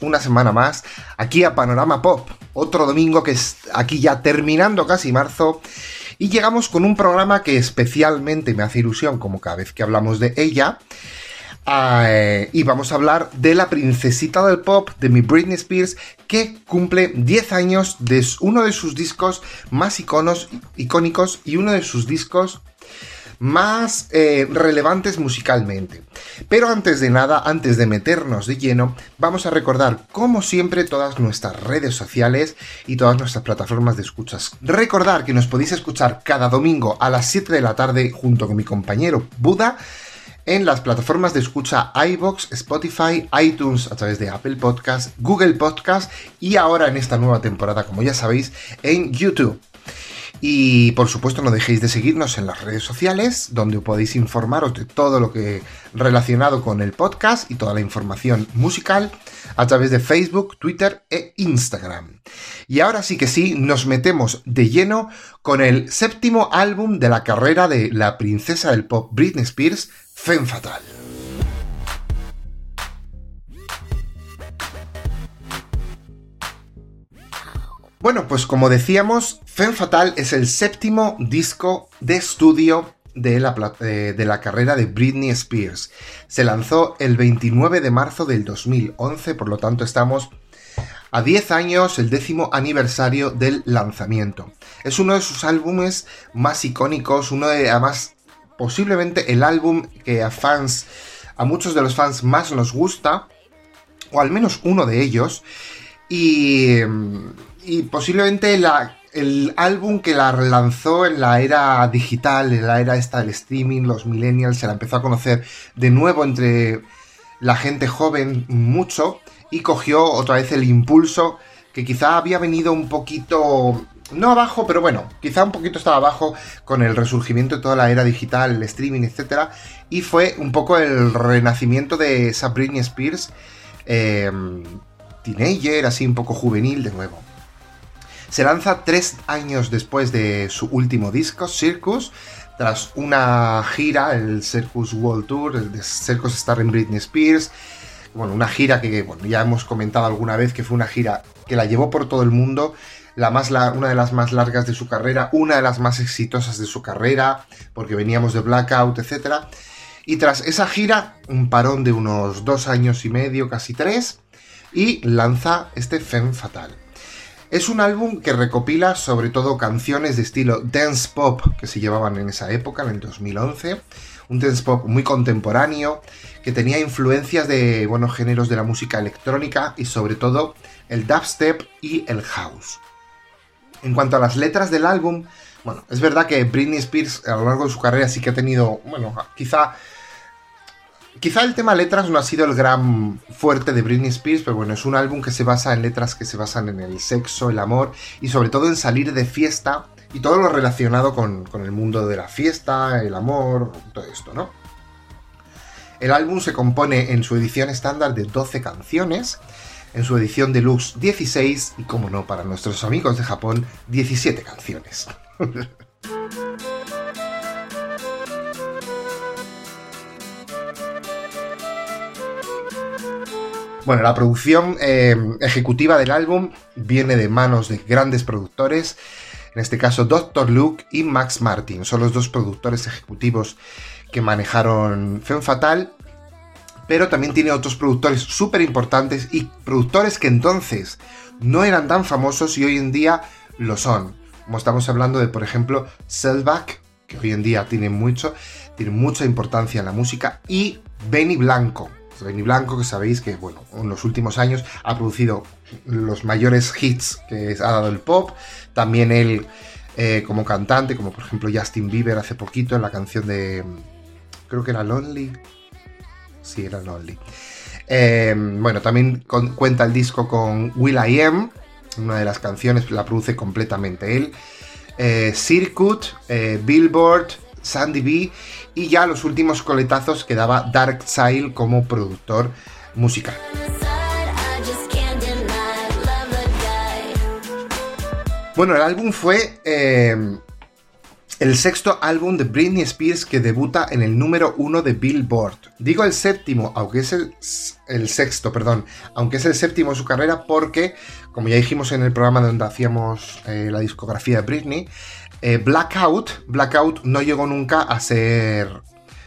Una semana más aquí a Panorama Pop otro domingo que es aquí ya terminando casi marzo. Y llegamos con un programa que especialmente me hace ilusión, como cada vez que hablamos de ella. Eh, y vamos a hablar de la princesita del pop, de mi Britney Spears, que cumple 10 años de uno de sus discos más iconos, icónicos y uno de sus discos más eh, relevantes musicalmente. Pero antes de nada, antes de meternos de lleno, vamos a recordar, como siempre, todas nuestras redes sociales y todas nuestras plataformas de escuchas. Recordar que nos podéis escuchar cada domingo a las 7 de la tarde junto con mi compañero Buda en las plataformas de escucha iBox, Spotify, iTunes a través de Apple Podcast, Google Podcast y ahora en esta nueva temporada, como ya sabéis, en YouTube. Y por supuesto no dejéis de seguirnos en las redes sociales, donde podéis informaros de todo lo que relacionado con el podcast y toda la información musical a través de Facebook, Twitter e Instagram. Y ahora sí que sí, nos metemos de lleno con el séptimo álbum de la carrera de la princesa del pop Britney Spears, Femme Fatal. Bueno, pues como decíamos, Femme Fatal es el séptimo disco de estudio de la, eh, de la, carrera de Britney Spears. Se lanzó el 29 de marzo del 2011, por lo tanto estamos a 10 años, el décimo aniversario del lanzamiento. Es uno de sus álbumes más icónicos, uno de, además, posiblemente el álbum que a fans, a muchos de los fans más nos gusta, o al menos uno de ellos, y y posiblemente el álbum que la relanzó en la era digital, en la era esta del streaming, los millennials, se la empezó a conocer de nuevo entre la gente joven mucho y cogió otra vez el impulso que quizá había venido un poquito, no abajo, pero bueno, quizá un poquito estaba abajo con el resurgimiento de toda la era digital, el streaming, etc. Y fue un poco el renacimiento de Sabrina Spears, eh, teenager, así un poco juvenil de nuevo. Se lanza tres años después de su último disco, Circus, tras una gira, el Circus World Tour, el Circus Star en Britney Spears. Bueno, una gira que bueno, ya hemos comentado alguna vez que fue una gira que la llevó por todo el mundo. La más una de las más largas de su carrera, una de las más exitosas de su carrera, porque veníamos de Blackout, etc. Y tras esa gira, un parón de unos dos años y medio, casi tres, y lanza este Femme Fatal. Es un álbum que recopila sobre todo canciones de estilo dance pop que se llevaban en esa época, en el 2011. Un dance pop muy contemporáneo que tenía influencias de buenos géneros de la música electrónica y sobre todo el dubstep y el house. En cuanto a las letras del álbum, bueno, es verdad que Britney Spears a lo largo de su carrera sí que ha tenido, bueno, quizá Quizá el tema letras no ha sido el gran fuerte de Britney Spears, pero bueno, es un álbum que se basa en letras que se basan en el sexo, el amor y sobre todo en salir de fiesta y todo lo relacionado con, el mundo de la fiesta, el amor, todo esto, ¿no? El álbum se compone en su edición estándar de 12 canciones, en su edición deluxe 16 y, como no, para nuestros amigos de Japón, 17 canciones. Bueno, la producción eh, ejecutiva del álbum viene de manos de grandes productores, en este caso Dr. Luke y Max Martin, son los dos productores ejecutivos que manejaron Femme Fatal, pero también tiene otros productores súper importantes y productores que entonces no eran tan famosos y hoy en día lo son. Como estamos hablando de, por ejemplo, Selvak, que hoy en día tiene mucho, tiene mucha importancia en la música, y Benny Blanco, Benny Blanco, que sabéis que, bueno, en los últimos años ha producido los mayores hits que ha dado el pop. También él eh, como cantante, como por ejemplo Justin Bieber hace poquito en la canción de. Creo que era Lonely. Sí, era Lonely. Eh, bueno, también cuenta el disco con Will I Am. Una de las canciones la produce completamente él. Eh, Circuit, Billboard, Sandy B y ya los últimos coletazos que daba Dark Side como productor musical. Bueno, el álbum fue eh, el sexto álbum de Britney Spears que debuta en el número uno de Billboard. Digo el séptimo, aunque es el, sexto, perdón, aunque es el séptimo de su carrera porque, como ya dijimos en el programa donde hacíamos eh, la discografía de Britney, eh, Blackout, Blackout no llegó nunca a ser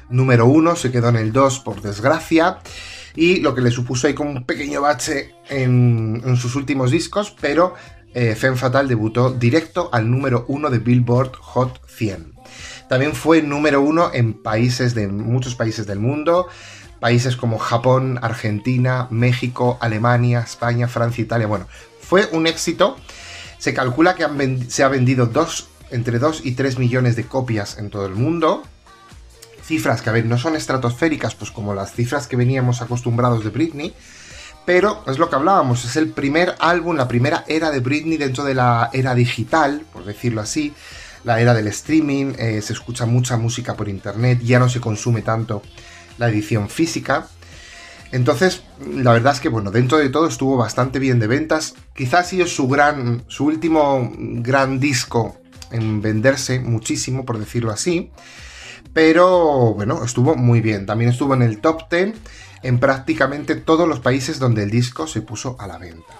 número uno, se quedó en el 2 por desgracia y lo que le supuso ahí como un pequeño bache en, sus últimos discos, pero eh, Femme Fatal debutó directo al número uno de Billboard Hot 100. También fue número uno en países de muchos países del mundo, países como Japón, Argentina, México, Alemania, España, Francia, Italia. Bueno, fue un éxito. Se calcula que se ha vendido entre 2 y 3 millones de copias en todo el mundo. Cifras que, a ver, no son estratosféricas, pues como las cifras que veníamos acostumbrados de Britney, pero es lo que hablábamos, es el primer álbum, la primera era de Britney dentro de la era digital, por decirlo así, la era del streaming, eh, se escucha mucha música por internet, ya no se consume tanto la edición física. Entonces, la verdad es que, bueno, dentro de todo estuvo bastante bien de ventas. Quizás ha sido su gran, su último gran disco en venderse muchísimo, por decirlo así. Pero, bueno, estuvo muy bien. También estuvo en el top 10 en prácticamente todos los países donde el disco se puso a la venta.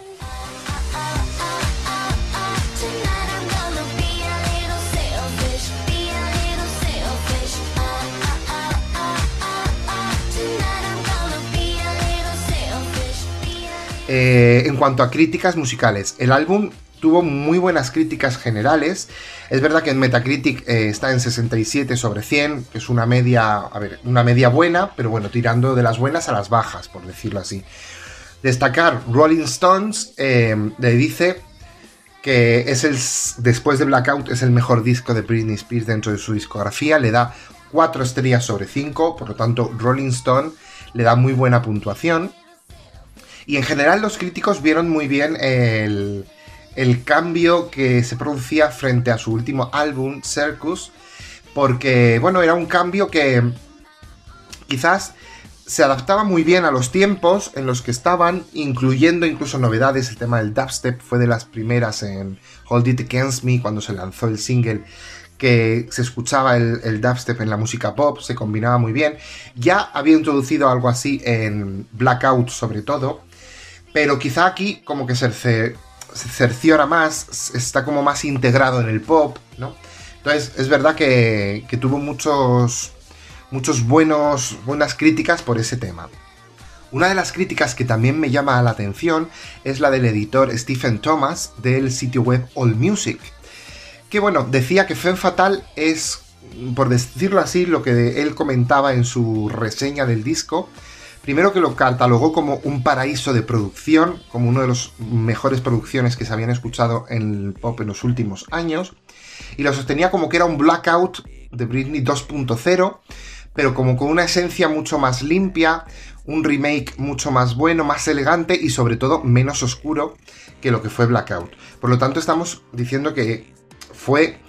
Eh, en cuanto a críticas musicales, el álbum tuvo muy buenas críticas generales. Es verdad que en Metacritic eh, está en 67 sobre 100, que es una media, a ver, una media buena, pero bueno, tirando de las buenas a las bajas, por decirlo así. Destacar, Rolling Stones eh, le dice que es el, después de Blackout es el mejor disco de Britney Spears dentro de su discografía, le da 4 estrellas sobre 5, por lo tanto Rolling Stone le da muy buena puntuación. Y en general los críticos vieron muy bien el, el cambio que se producía frente a su último álbum, Circus, porque, bueno, era un cambio que quizás se adaptaba muy bien a los tiempos en los que estaban, incluyendo incluso novedades. El tema del dubstep fue de las primeras en Hold It Against Me, cuando se lanzó el single, que se escuchaba el, dubstep en la música pop, se combinaba muy bien. Ya había introducido algo así en Blackout, sobre todo, pero quizá aquí como que se, se cerciora más, está como más integrado en el pop, ¿no? Entonces, es verdad que, tuvo muchos, muchos buenos, buenas críticas por ese tema. Una de las críticas que también me llama la atención es la del editor Stephen Thomas del sitio web AllMusic, que bueno, decía que Femme Fatal es, por decirlo así, lo que él comentaba en su reseña del disco, Primero que lo catalogó como un paraíso de producción, como una de las mejores producciones que se habían escuchado en el pop en los últimos años, y lo sostenía como que era un blackout de Britney 2.0, pero como con una esencia mucho más limpia, un remake mucho más bueno, más elegante y sobre todo menos oscuro que lo que fue Blackout. Por lo tanto, estamos diciendo que fue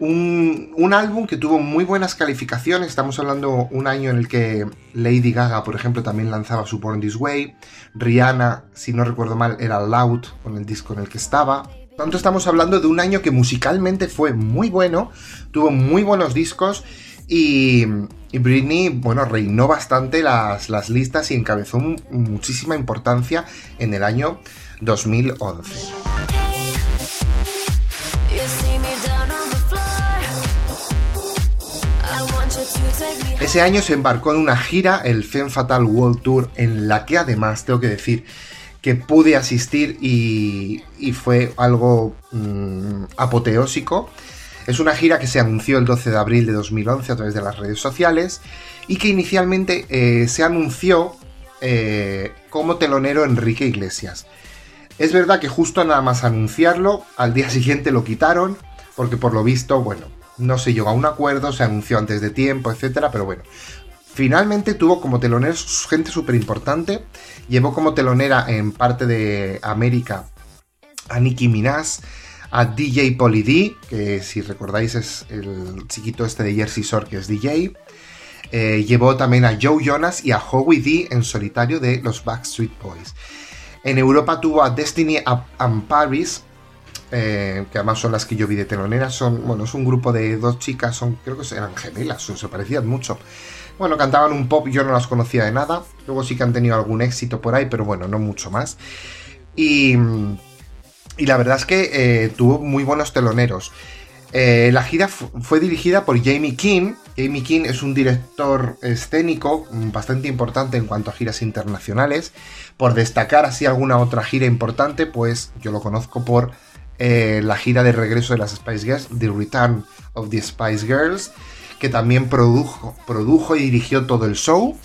un, álbum que tuvo muy buenas calificaciones. Estamos hablando un año en el que Lady Gaga, por ejemplo, también lanzaba su Born This Way. Rihanna, si no recuerdo mal, era Loud con el disco en el que estaba. Tanto, estamos hablando de un año que musicalmente fue muy bueno, tuvo muy buenos discos y, Britney, bueno, reinó bastante las, las listas y encabezó muchísima importancia en el año 2011. Ese año se embarcó en una gira, el Femme Fatal World Tour, en la que además tengo que decir que pude asistir y, fue algo mm, apoteósico. Es una gira que se anunció el 12 de abril de 2011 a través de las redes sociales y que inicialmente eh, se anunció eh, como telonero Enrique Iglesias. Es verdad que justo nada más anunciarlo, al día siguiente lo quitaron, porque por lo visto, bueno, no se llegó a un acuerdo, se anunció antes de tiempo, etcétera, pero bueno. Finalmente tuvo como telonera gente súper importante. Llevó como telonera en parte de América a Nicki Minaj, a DJ Polly D, que si recordáis es el chiquito este de Jersey Shore que es DJ. Eh, llevó también a Joe Jonas y a Howie D en solitario de los Backstreet Boys. En Europa tuvo a Destiny and Paris, eh, que además son las que yo vi de teloneras. Son, bueno, es un grupo de dos chicas, son, creo que eran gemelas, se parecían mucho. Bueno, cantaban un pop, yo no las conocía de nada. Luego sí que han tenido algún éxito por ahí, pero bueno, no mucho más. Y, y la verdad es que eh, tuvo muy buenos teloneros. Eh, la gira fue dirigida por Jamie King. Jamie King es un director escénico bastante importante en cuanto a giras internacionales. Por destacar así alguna otra gira importante, pues yo lo conozco por eh, la gira de regreso de las Spice Girls, The Return of the Spice Girls, que también produjo, produjo y dirigió todo el show.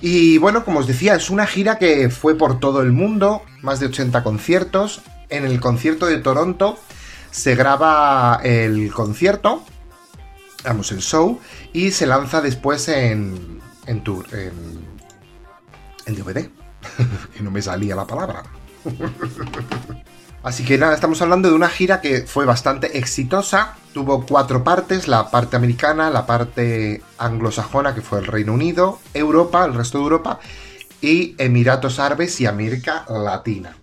Y bueno, como os decía, es una gira que fue por todo el mundo, más de 80 conciertos. En el concierto de Toronto se graba el concierto, vamos, el show, y se lanza después en, en tour, en, DVD. que no me salía la palabra. Así que nada, estamos hablando de una gira que fue bastante exitosa. Tuvo cuatro partes, la parte americana, la parte anglosajona, que fue el Reino Unido, Europa, el resto de Europa, y Emiratos Árabes y América Latina.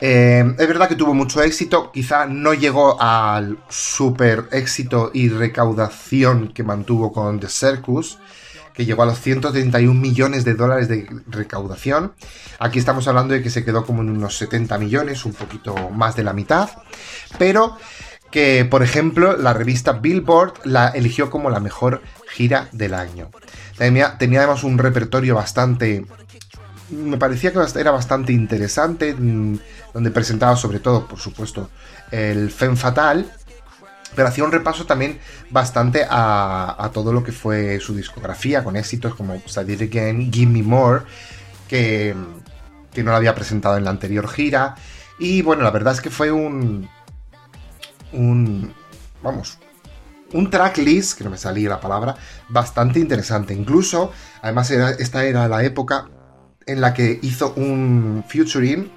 Eh, es verdad que tuvo mucho éxito, quizá no llegó al super éxito y recaudación que mantuvo con The Circus, que llegó a los 131 millones de dólares de recaudación. Aquí estamos hablando de que se quedó como en unos 70 millones, un poquito más de la mitad, pero que, por ejemplo, la revista Billboard la eligió como la mejor gira del año. Tenía, además un repertorio bastante... Me parecía que era bastante interesante, mm, donde presentaba sobre todo, por supuesto, el Femme Fatal, pero hacía un repaso también bastante a, todo lo que fue su discografía, con éxitos como Study Again, Give Me More, que, que no lo había presentado en la anterior gira. Y bueno, la verdad es que fue un. Un. Vamos. Un tracklist, que no me salía la palabra, bastante interesante. Incluso, además, esta era la época en la que hizo un featuring,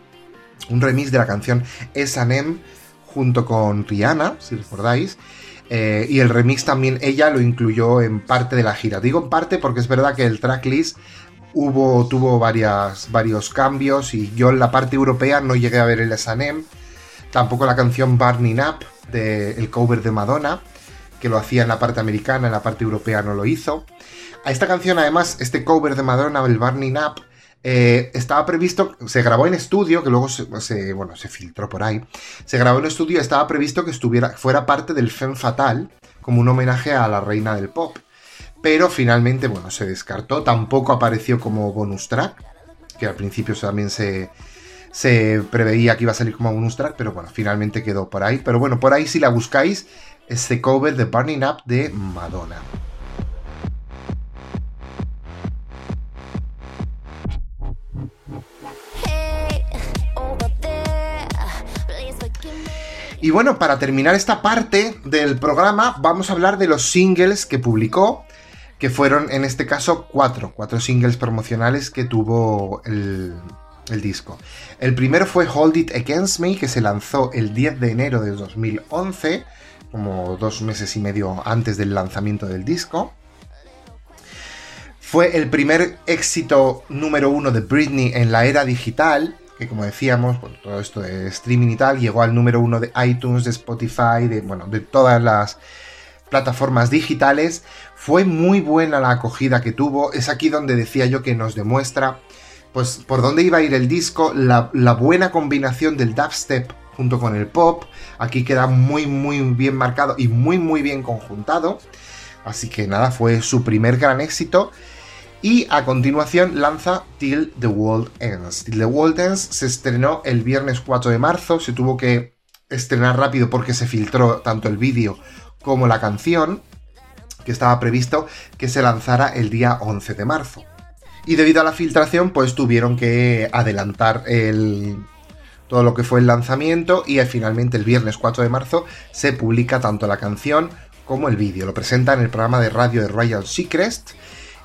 un remix de la canción S&M junto con Rihanna, si recordáis. Eh, y el remix también ella lo incluyó en parte de la gira. Digo en parte porque es verdad que el tracklist hubo, tuvo varias, varios cambios y yo en la parte europea no llegué a ver el S&M. Tampoco la canción Burning Up, del cover de Madonna, que lo hacía en la parte americana, en la parte europea no lo hizo. A esta canción además, este cover de Madonna, el Burning Up, eh, estaba previsto, se grabó en estudio, que luego se, bueno, se filtró por ahí. Se grabó en estudio, estaba previsto que estuviera, fuera parte del Femme Fatal, como un homenaje a la reina del pop. Pero finalmente, bueno, se descartó. Tampoco apareció como bonus track, que al principio también se, se preveía que iba a salir como bonus track, pero bueno, finalmente quedó por ahí. Pero bueno, por ahí si la buscáis, este cover de Burning Up de Madonna. Y bueno, para terminar esta parte del programa, vamos a hablar de los singles que publicó, que fueron en este caso cuatro, cuatro singles promocionales que tuvo el, disco. El primero fue Hold It Against Me, que se lanzó el 10 de enero de 2011, como dos meses y medio antes del lanzamiento del disco. Fue el primer éxito número uno de Britney en la era digital que como decíamos, todo esto de streaming y tal, llegó al número uno de iTunes, de Spotify, de, bueno, de todas las plataformas digitales. Fue muy buena la acogida que tuvo. Es aquí donde decía yo que nos demuestra, pues, por dónde iba a ir el disco, la, la buena combinación del dubstep junto con el pop. Aquí queda muy, muy bien marcado y muy, muy bien conjuntado. Así que nada, fue su primer gran éxito. Y a continuación lanza Till the World Ends. Till the World Ends se estrenó el viernes 4 de marzo, se tuvo que estrenar rápido porque se filtró tanto el vídeo como la canción, que estaba previsto que se lanzara el día 11 de marzo. Y debido a la filtración, pues tuvieron que adelantar el, todo lo que fue el lanzamiento y finalmente el viernes 4 de marzo se publica tanto la canción como el vídeo. Lo presenta en el programa de radio de Royal Seacrest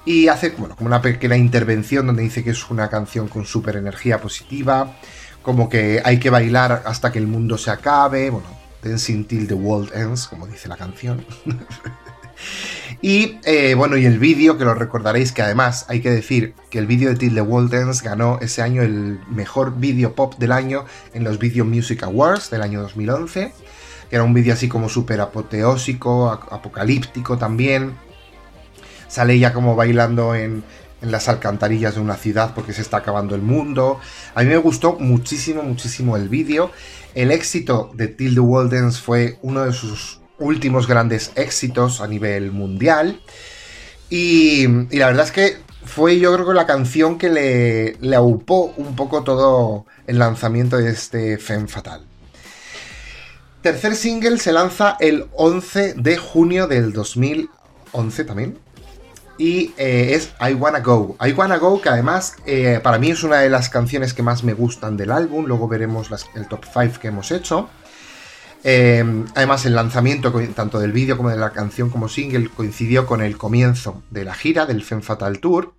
y hace bueno, como una pequeña intervención donde dice que es una canción con súper energía positiva, como que hay que bailar hasta que el mundo se acabe, bueno, Dancing Till the World Ends, como dice la canción. y eh, bueno, y el vídeo, que lo recordaréis, que además hay que decir que el vídeo de Till the World Ends ganó ese año el mejor vídeo pop del año en los Video Music Awards del año 2011, que era un vídeo así como súper apoteósico, apocalíptico también. Sale ya como bailando en, las alcantarillas de una ciudad porque se está acabando el mundo. A mí me gustó muchísimo, muchísimo el vídeo. El éxito de Till the Waldens fue uno de sus últimos grandes éxitos a nivel mundial. Y, la verdad es que fue yo creo que la canción que le, le aupó un poco todo el lanzamiento de este Femme Fatal. Tercer single se lanza el 11 de junio del 2011 también y eh, es I Wanna Go. I Wanna Go, que además eh, para mí es una de las canciones que más me gustan del álbum, luego veremos el top 5 que hemos hecho. Eh, además el lanzamiento tanto del vídeo como de la canción como single coincidió con el comienzo de la gira del Femme Fatal Tour.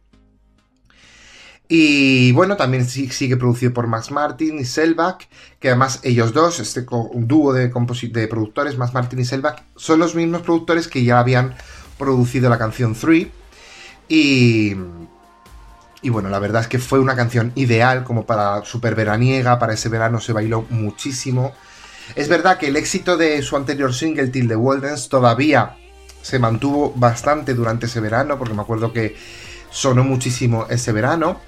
Y bueno, también sigue producido por Max Martin y Selbach, que además ellos dos, este dúo de, productores, Max Martin y Selbach, son los mismos productores que ya habían producido la canción 3 y, bueno, la verdad es que fue una canción ideal como para super veraniega, para ese verano se bailó muchísimo. Es verdad que el éxito de su anterior single, Till the Wilderness, todavía se mantuvo bastante durante ese verano, porque me acuerdo que sonó muchísimo ese verano.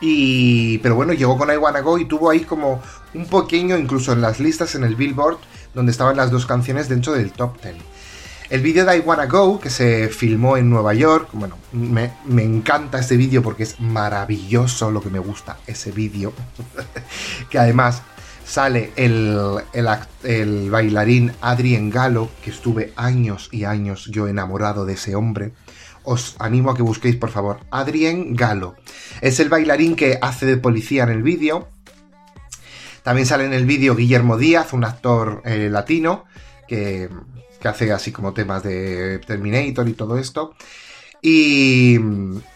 Y, pero bueno, llegó con I Wanna Go y tuvo ahí como un pequeño, incluso en las listas en el Billboard, donde estaban las dos canciones dentro del top 10. El vídeo de I Wanna Go, que se filmó en Nueva York, bueno, me, encanta este vídeo porque es maravilloso lo que me gusta ese vídeo. que además sale el, el, bailarín Adrien Galo, que estuve años y años yo enamorado de ese hombre. Os animo a que busquéis, por favor, Adrien Galo. Es el bailarín que hace de policía en el vídeo. También sale en el vídeo Guillermo Díaz, un actor eh, latino, que que hace así como temas de Terminator y todo esto. Y,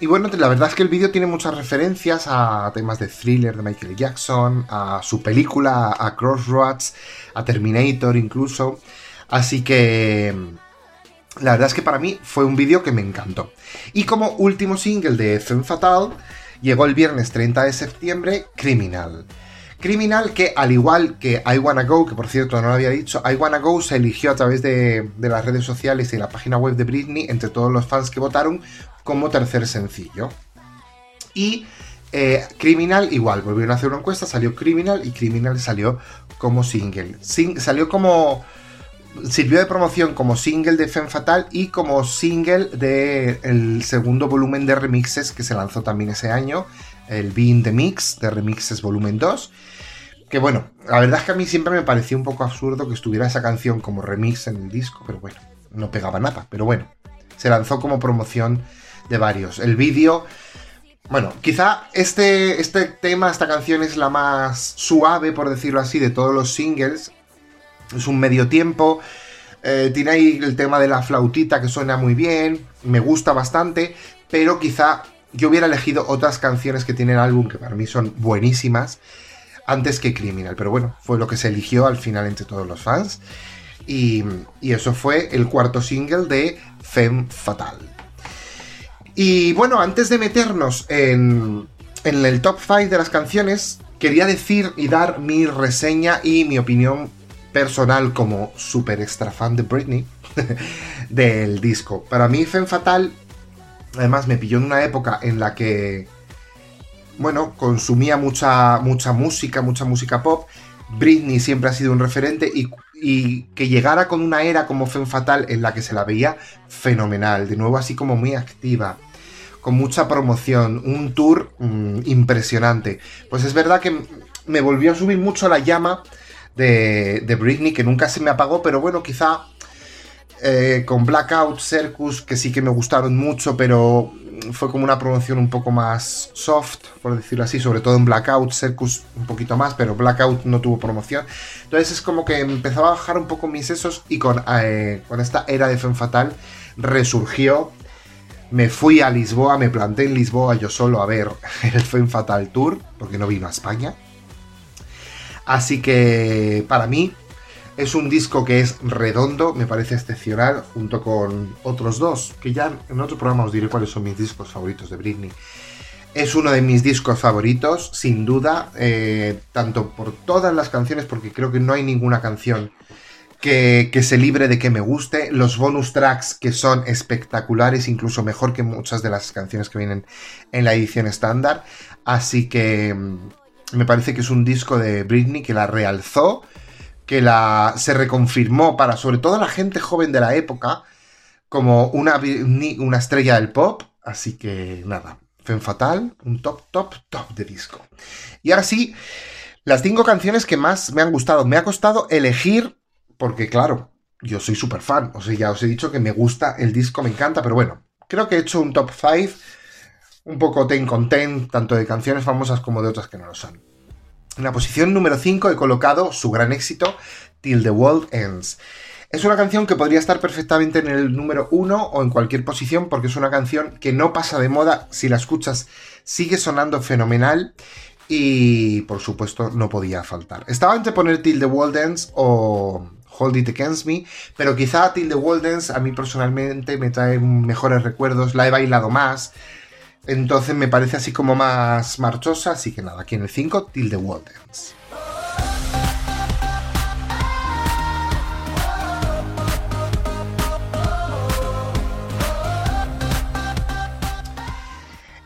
bueno, la verdad es que el vídeo tiene muchas referencias a temas de thriller de Michael Jackson, a su película, a Crossroads, a Terminator incluso. Así que la verdad es que para mí fue un vídeo que me encantó. Y como último single de Femme Fatal, llegó el viernes 30 de septiembre, Criminal. Criminal que, al igual que I Wanna Go, que por cierto no lo había dicho, I Wanna Go se eligió a través de, las redes sociales y la página web de Britney, entre todos los fans que votaron, como tercer sencillo. Y eh, Criminal igual, volvieron a hacer una encuesta, salió Criminal y Criminal salió como single. salió como... Sirvió de promoción como single de Femme Fatal y como single del segundo volumen de remixes que se lanzó también ese año, el Being the Mix de Remixes Volumen 2 que bueno, la verdad es que a mí siempre me pareció un poco absurdo que estuviera esa canción como remix en el disco, pero bueno, no pegaba nada. Pero bueno, se lanzó como promoción de varios. El vídeo, bueno, quizá este, este tema, esta canción es la más suave, por decirlo así, de todos los singles. Es un medio tiempo. Eh, tiene ahí el tema de la flautita que suena muy bien. Me gusta bastante. Pero quizá yo hubiera elegido otras canciones que tiene el álbum que para mí son buenísimas antes que Criminal. Pero bueno, fue lo que se eligió al final entre todos los fans. Y, eso fue el cuarto single de Femme Fatal. Y bueno, antes de meternos en, en el top 5 de las canciones, quería decir y dar mi reseña y mi opinión personal como super extra fan de Britney del disco. Para mí, Femme Fatal, además, me pilló en una época en la que bueno, consumía mucha, mucha música, mucha música pop. Britney siempre ha sido un referente y, que llegara con una era como Femme Fatal en la que se la veía fenomenal, de nuevo así como muy activa, con mucha promoción, un tour mm, impresionante. Pues es verdad que me volvió a subir mucho la llama de, Britney, que nunca se me apagó, pero bueno, quizá eh, con Blackout, Circus, que sí que me gustaron mucho, pero fue como una promoción un poco más soft, por decirlo así, sobre todo en Blackout, Circus un poquito más, pero Blackout no tuvo promoción. Entonces es como que empezaba a bajar un poco mis sesos y con, eh, con esta era de Femme Fatal resurgió. Me fui a Lisboa, me planté en Lisboa yo solo a ver el Femme Fatal Tour, porque no vino a España. Así que para mí es un disco que es redondo, me parece excepcional, junto con otros dos, que ya en otro programa os diré cuáles son mis discos favoritos de Britney. Es uno de mis discos favoritos, sin duda, eh, tanto por todas las canciones, porque creo que no hay ninguna canción que, se libre de que me guste. Los bonus tracks que son espectaculares, incluso mejor que muchas de las canciones que vienen en la edición estándar. Así que mm, me parece que es un disco de Britney que la realzó, que la se reconfirmó para sobre todo la gente joven de la época como una, una estrella del pop. Así que nada, Fen Fatal, un top, top, top de disco. Y ahora sí, las cinco canciones que más me han gustado. Me ha costado elegir porque claro, yo soy súper fan, o sea, ya os he dicho que me gusta el disco, me encanta, pero bueno, creo que he hecho un top 5, un poco ten con ten, tanto de canciones famosas como de otras que no lo son. En la posición número 5 he colocado su gran éxito, Till the World Ends. Es una canción que podría estar perfectamente en el número 1 o en cualquier posición porque es una canción que no pasa de moda, si la escuchas sigue sonando fenomenal y por supuesto no podía faltar. Estaba entre poner Till the World Ends o Hold It Against Me, pero quizá Till the Waldens a mí personalmente me trae mejores recuerdos, la he bailado más, entonces me parece así como más marchosa, así que nada, aquí en el 5, Till the Waldens.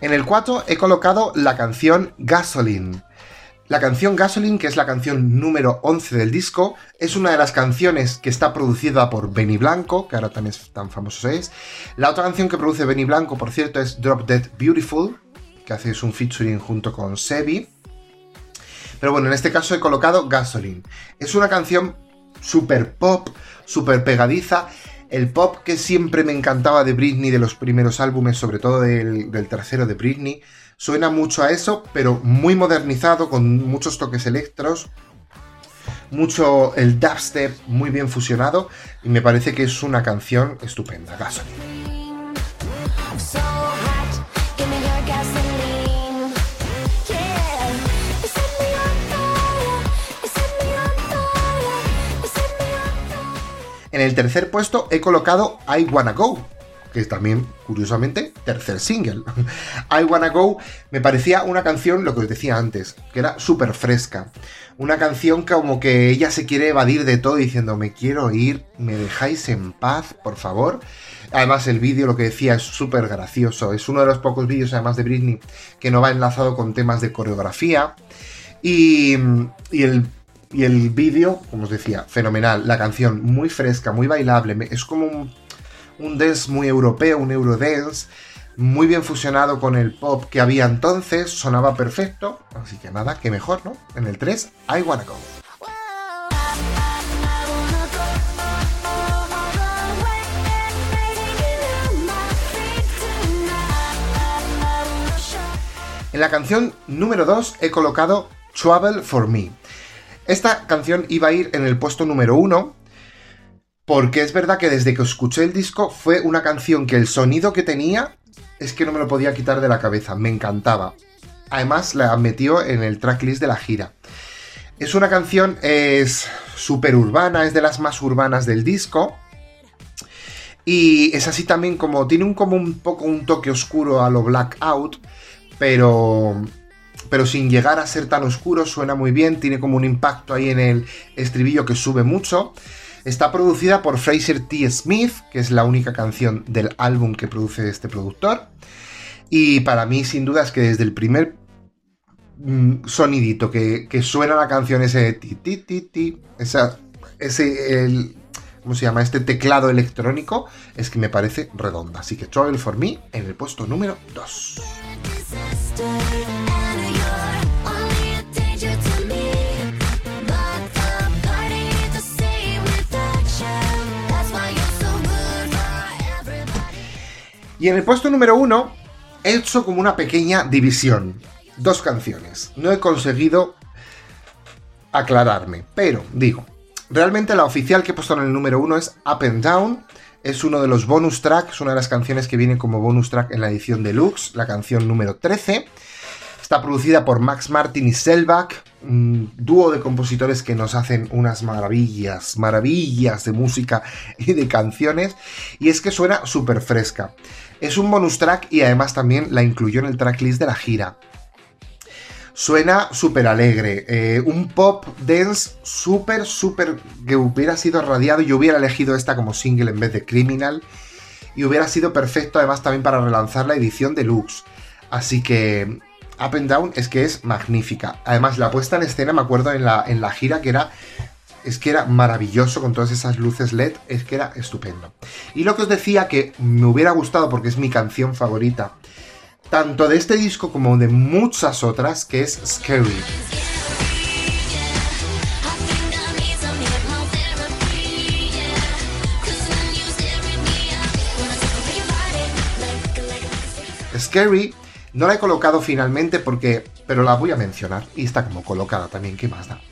En el 4 he colocado la canción Gasoline. La canción Gasoline, que es la canción número 11 del disco, es una de las canciones que está producida por Benny Blanco, que ahora también es tan famoso es. La otra canción que produce Benny Blanco, por cierto, es Drop Dead Beautiful, que hace un featuring junto con Sebi. Pero bueno, en este caso he colocado Gasoline. Es una canción super pop, super pegadiza. El pop que siempre me encantaba de Britney, de los primeros álbumes, sobre todo del tercero de Britney Suena mucho a eso, pero muy modernizado, con muchos toques electros, mucho el dubstep muy bien fusionado, y me parece que es una canción estupenda, Gasoline. En el tercer puesto he colocado I Wanna Go, que es también, curiosamente, tercer single. I Wanna Go me parecía una canción, lo que os decía antes, que era súper fresca. Una canción como que ella se quiere evadir de todo diciendo, me quiero ir, me dejáis en paz, por favor. Además, el vídeo, lo que decía, es súper gracioso. Es uno de los pocos vídeos, además de Britney, que no va enlazado con temas de coreografía. Y, y el y el vídeo, como os decía, fenomenal. La canción muy fresca, muy bailable. Es como un un dance muy europeo, un eurodance, muy bien fusionado con el pop que había entonces, sonaba perfecto, así que nada, que mejor, ¿no? En el 3, I Wanna Go. En la canción número 2 he colocado Trouble for Me. Esta canción iba a ir en el puesto número 1, porque es verdad que desde que escuché el disco fue una canción que el sonido que tenía es que no me lo podía quitar de la cabeza, me encantaba. Además la metió en el tracklist de la gira. Es una canción, es súper urbana, es de las más urbanas del disco. Y es así también como, tiene un, como un poco un toque oscuro a lo blackout, pero, pero sin llegar a ser tan oscuro, suena muy bien, tiene como un impacto ahí en el estribillo que sube mucho. Está producida por Fraser T. Smith, que es la única canción del álbum que produce este productor. Y para mí, sin duda, es que desde el primer mm, sonidito que, suena la canción, ese ti, ti, ti, ti, esa, ese, el, ¿cómo se llama? Este teclado electrónico, es que me parece redonda. Así que Trouble for Me en el puesto número 2. Y en el puesto número uno he hecho como una pequeña división. Dos canciones. No he conseguido aclararme, pero digo, realmente la oficial que he puesto en el número uno es Up and Down. Es uno de los bonus tracks, una de las canciones que viene como bonus track en la edición deluxe, la canción número 13. Está producida por Max Martin y Selbach, dúo de compositores que nos hacen unas maravillas, maravillas de música y de canciones. Y es que suena súper fresca. Es un bonus track y además también la incluyó en el tracklist de la gira. Suena súper alegre, eh, un pop dance súper, súper que hubiera sido radiado. Yo hubiera elegido esta como single en vez de Criminal y hubiera sido perfecto además también para relanzar la edición deluxe. Así que Up and Down es que es magnífica. Además, la puesta en escena, me acuerdo en la, en la gira, que era. Es que era maravilloso con todas esas luces LED, es que era estupendo. Y lo que os decía que me hubiera gustado porque es mi canción favorita, tanto de este disco como de muchas otras, que es Scary. Scary no la he colocado finalmente porque. Pero la voy a mencionar. Y está como colocada también, ¿qué más da?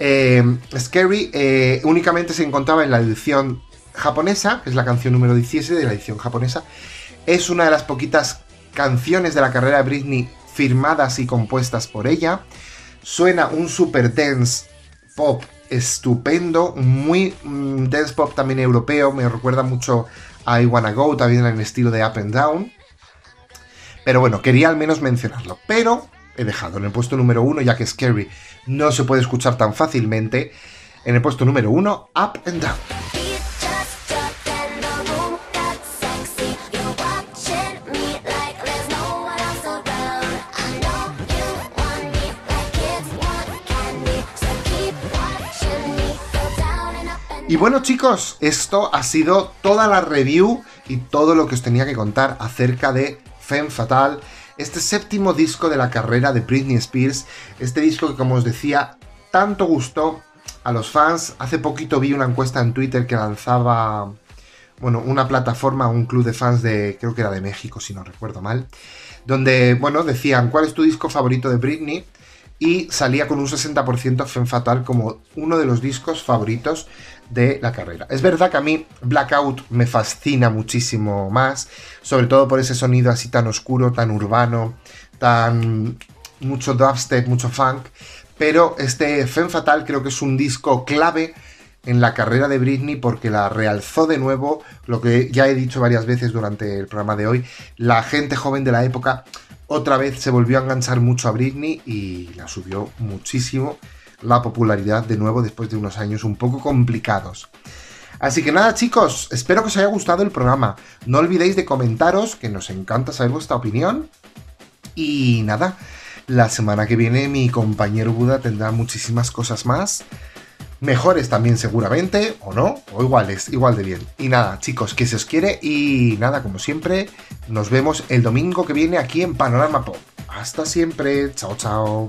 Eh, Scary eh, únicamente se encontraba en la edición japonesa, es la canción número 17 de la edición japonesa. Es una de las poquitas canciones de la carrera de Britney firmadas y compuestas por ella. Suena un super dance pop estupendo, muy mm, dance pop también europeo, me recuerda mucho a I Wanna Go, también en el estilo de Up and Down. Pero bueno, quería al menos mencionarlo. Pero he dejado en el puesto número uno, ya que Scary no se puede escuchar tan fácilmente. En el puesto número uno, Up and Down. Y bueno chicos, esto ha sido toda la review y todo lo que os tenía que contar acerca de Femme Fatal, este séptimo disco de la carrera de Britney Spears, este disco que como os decía, tanto gustó a los fans. Hace poquito vi una encuesta en Twitter que lanzaba, bueno, una plataforma, un club de fans de, creo que era de México, si no recuerdo mal, donde, bueno, decían, ¿cuál es tu disco favorito de Britney? Y salía con un 60% Femme Fatal como uno de los discos favoritos de la carrera. Es verdad que a mí Blackout me fascina muchísimo más, sobre todo por ese sonido así tan oscuro, tan urbano, tan mucho dubstep, mucho funk, pero este Femme Fatal creo que es un disco clave en la carrera de Britney porque la realzó de nuevo, lo que ya he dicho varias veces durante el programa de hoy, la gente joven de la época otra vez se volvió a enganchar mucho a Britney y la subió muchísimo la popularidad de nuevo después de unos años un poco complicados. Así que nada chicos, espero que os haya gustado el programa. No olvidéis de comentaros, que nos encanta saber vuestra opinión. Y nada, la semana que viene mi compañero Buda tendrá muchísimas cosas más. Mejores también seguramente, o no, o iguales, igual de bien. Y nada, chicos, que se os quiere y nada, como siempre, nos vemos el domingo que viene aquí en Panorama Pop. Hasta siempre, chao chao.